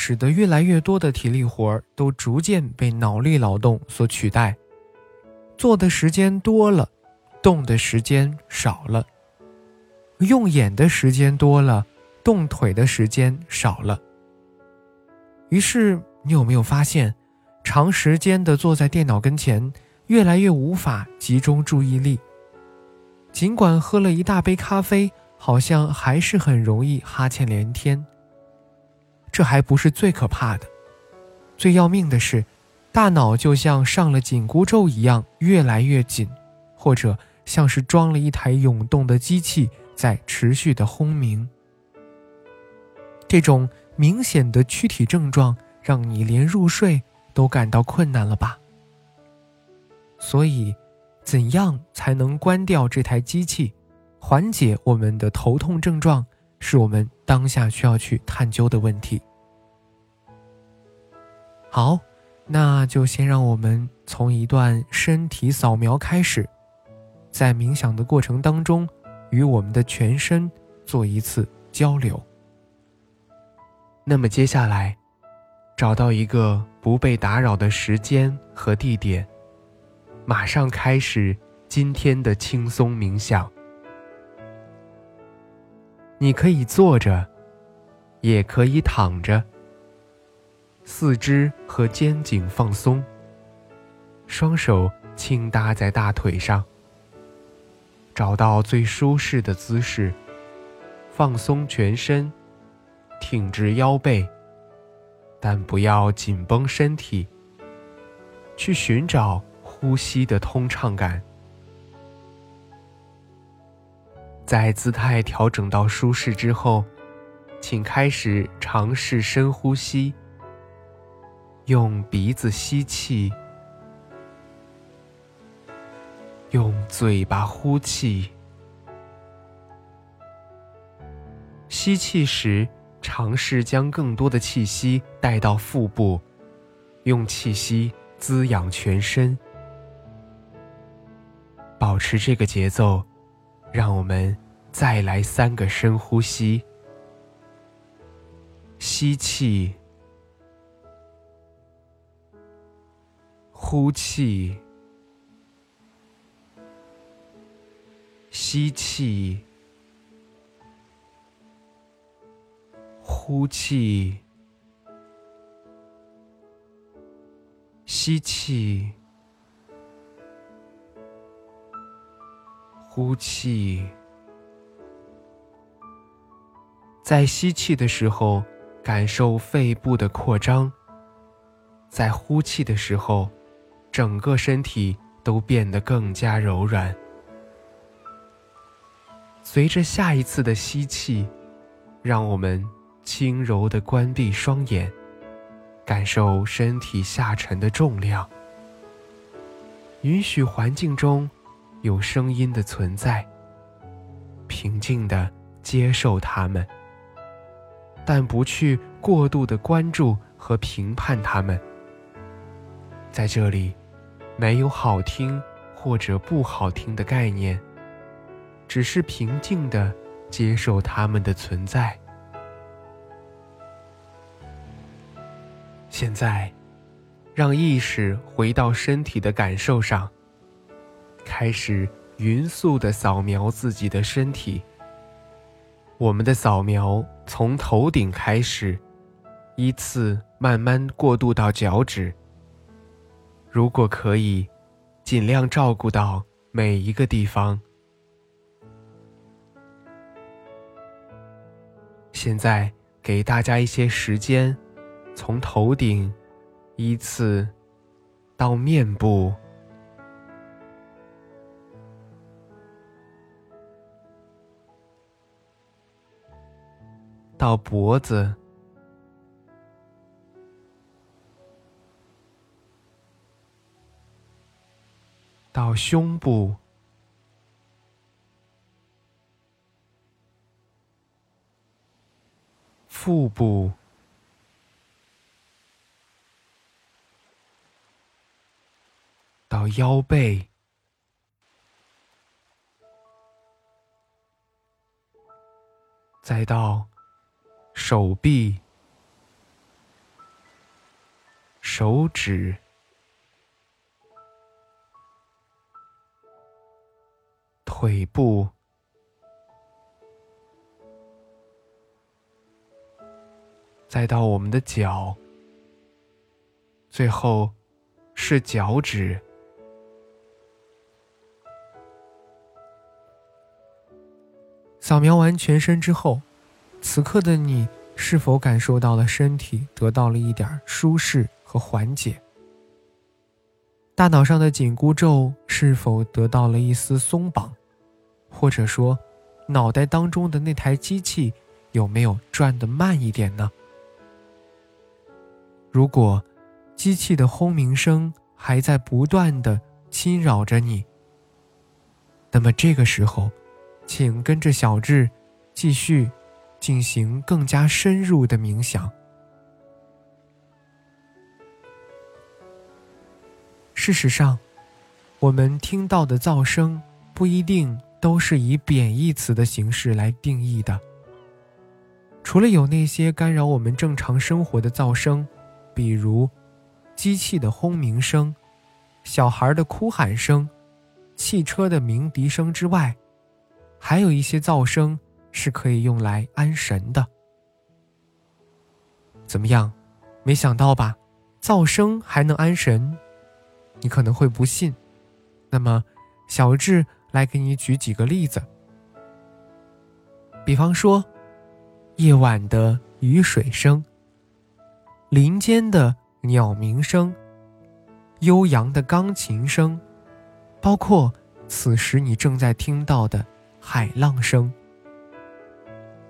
使得越来越多的体力活儿都逐渐被脑力劳动所取代，做的时间多了，动的时间少了；用眼的时间多了，动腿的时间少了。于是，你有没有发现，长时间的坐在电脑跟前，越来越无法集中注意力？尽管喝了一大杯咖啡，好像还是很容易哈欠连天。这还不是最可怕的，最要命的是，大脑就像上了紧箍咒一样越来越紧，或者像是装了一台涌动的机器在持续的轰鸣。这种明显的躯体症状让你连入睡都感到困难了吧？所以，怎样才能关掉这台机器，缓解我们的头痛症状，是我们当下需要去探究的问题。好，那就先让我们从一段身体扫描开始，在冥想的过程当中，与我们的全身做一次交流。那么接下来，找到一个不被打扰的时间和地点，马上开始今天的轻松冥想。你可以坐着，也可以躺着。四肢和肩颈放松，双手轻搭在大腿上，找到最舒适的姿势，放松全身，挺直腰背，但不要紧绷身体。去寻找呼吸的通畅感，在姿态调整到舒适之后，请开始尝试深呼吸。用鼻子吸气，用嘴巴呼气。吸气时，尝试将更多的气息带到腹部，用气息滋养全身。保持这个节奏，让我们再来三个深呼吸。吸气。呼气，吸气，呼气，吸气，呼气。在吸气的时候，感受肺部的扩张；在呼气的时候。整个身体都变得更加柔软。随着下一次的吸气，让我们轻柔地关闭双眼，感受身体下沉的重量。允许环境中有声音的存在，平静地接受它们，但不去过度的关注和评判它们。在这里。没有好听或者不好听的概念，只是平静的接受它们的存在。现在，让意识回到身体的感受上，开始匀速的扫描自己的身体。我们的扫描从头顶开始，依次慢慢过渡到脚趾。如果可以，尽量照顾到每一个地方。现在给大家一些时间，从头顶依次到面部，到脖子。到胸部。腹部，到腰背，再到手臂、手指、腿部。再到我们的脚，最后是脚趾。扫描完全身之后，此刻的你是否感受到了身体得到了一点舒适和缓解？大脑上的紧箍咒是否得到了一丝松绑？或者说，脑袋当中的那台机器有没有转得慢一点呢？如果机器的轰鸣声还在不断的侵扰着你，那么这个时候，请跟着小智继续进行更加深入的冥想。事实上，我们听到的噪声不一定都是以贬义词的形式来定义的。除了有那些干扰我们正常生活的噪声。比如，机器的轰鸣声、小孩的哭喊声、汽车的鸣笛声之外，还有一些噪声是可以用来安神的。怎么样？没想到吧？噪声还能安神？你可能会不信。那么，小智来给你举几个例子。比方说，夜晚的雨水声。林间的鸟鸣声，悠扬的钢琴声，包括此时你正在听到的海浪声，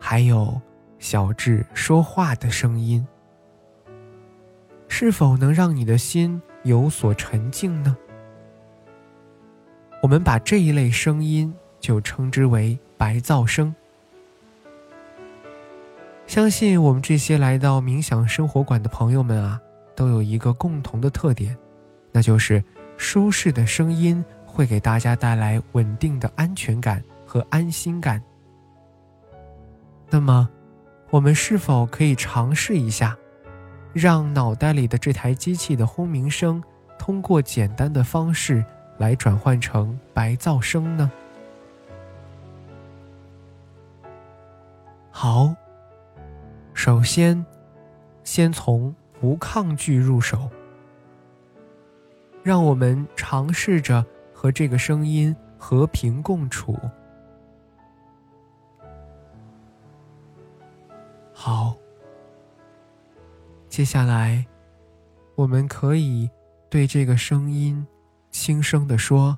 还有小智说话的声音，是否能让你的心有所沉静呢？我们把这一类声音就称之为白噪声。相信我们这些来到冥想生活馆的朋友们啊，都有一个共同的特点，那就是舒适的声音会给大家带来稳定的安全感和安心感。那么，我们是否可以尝试一下，让脑袋里的这台机器的轰鸣声，通过简单的方式来转换成白噪声呢？好。首先，先从不抗拒入手。让我们尝试着和这个声音和平共处。好，接下来，我们可以对这个声音轻声的说：“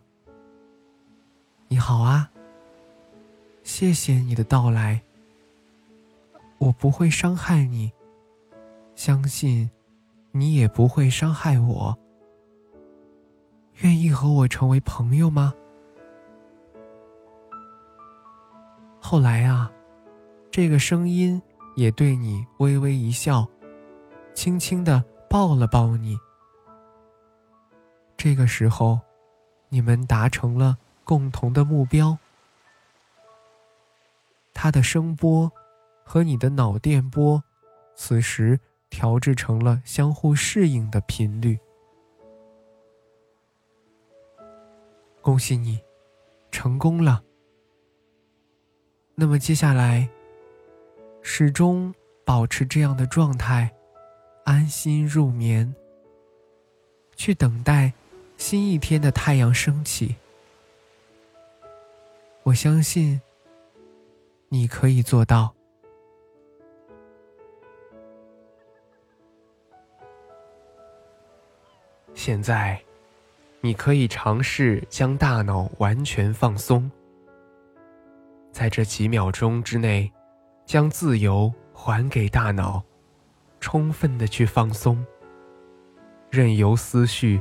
你好啊，谢谢你的到来。”我不会伤害你，相信你也不会伤害我。愿意和我成为朋友吗？后来啊，这个声音也对你微微一笑，轻轻的抱了抱你。这个时候，你们达成了共同的目标。他的声波。和你的脑电波，此时调制成了相互适应的频率。恭喜你，成功了。那么接下来，始终保持这样的状态，安心入眠，去等待新一天的太阳升起。我相信你可以做到。现在，你可以尝试将大脑完全放松，在这几秒钟之内，将自由还给大脑，充分的去放松，任由思绪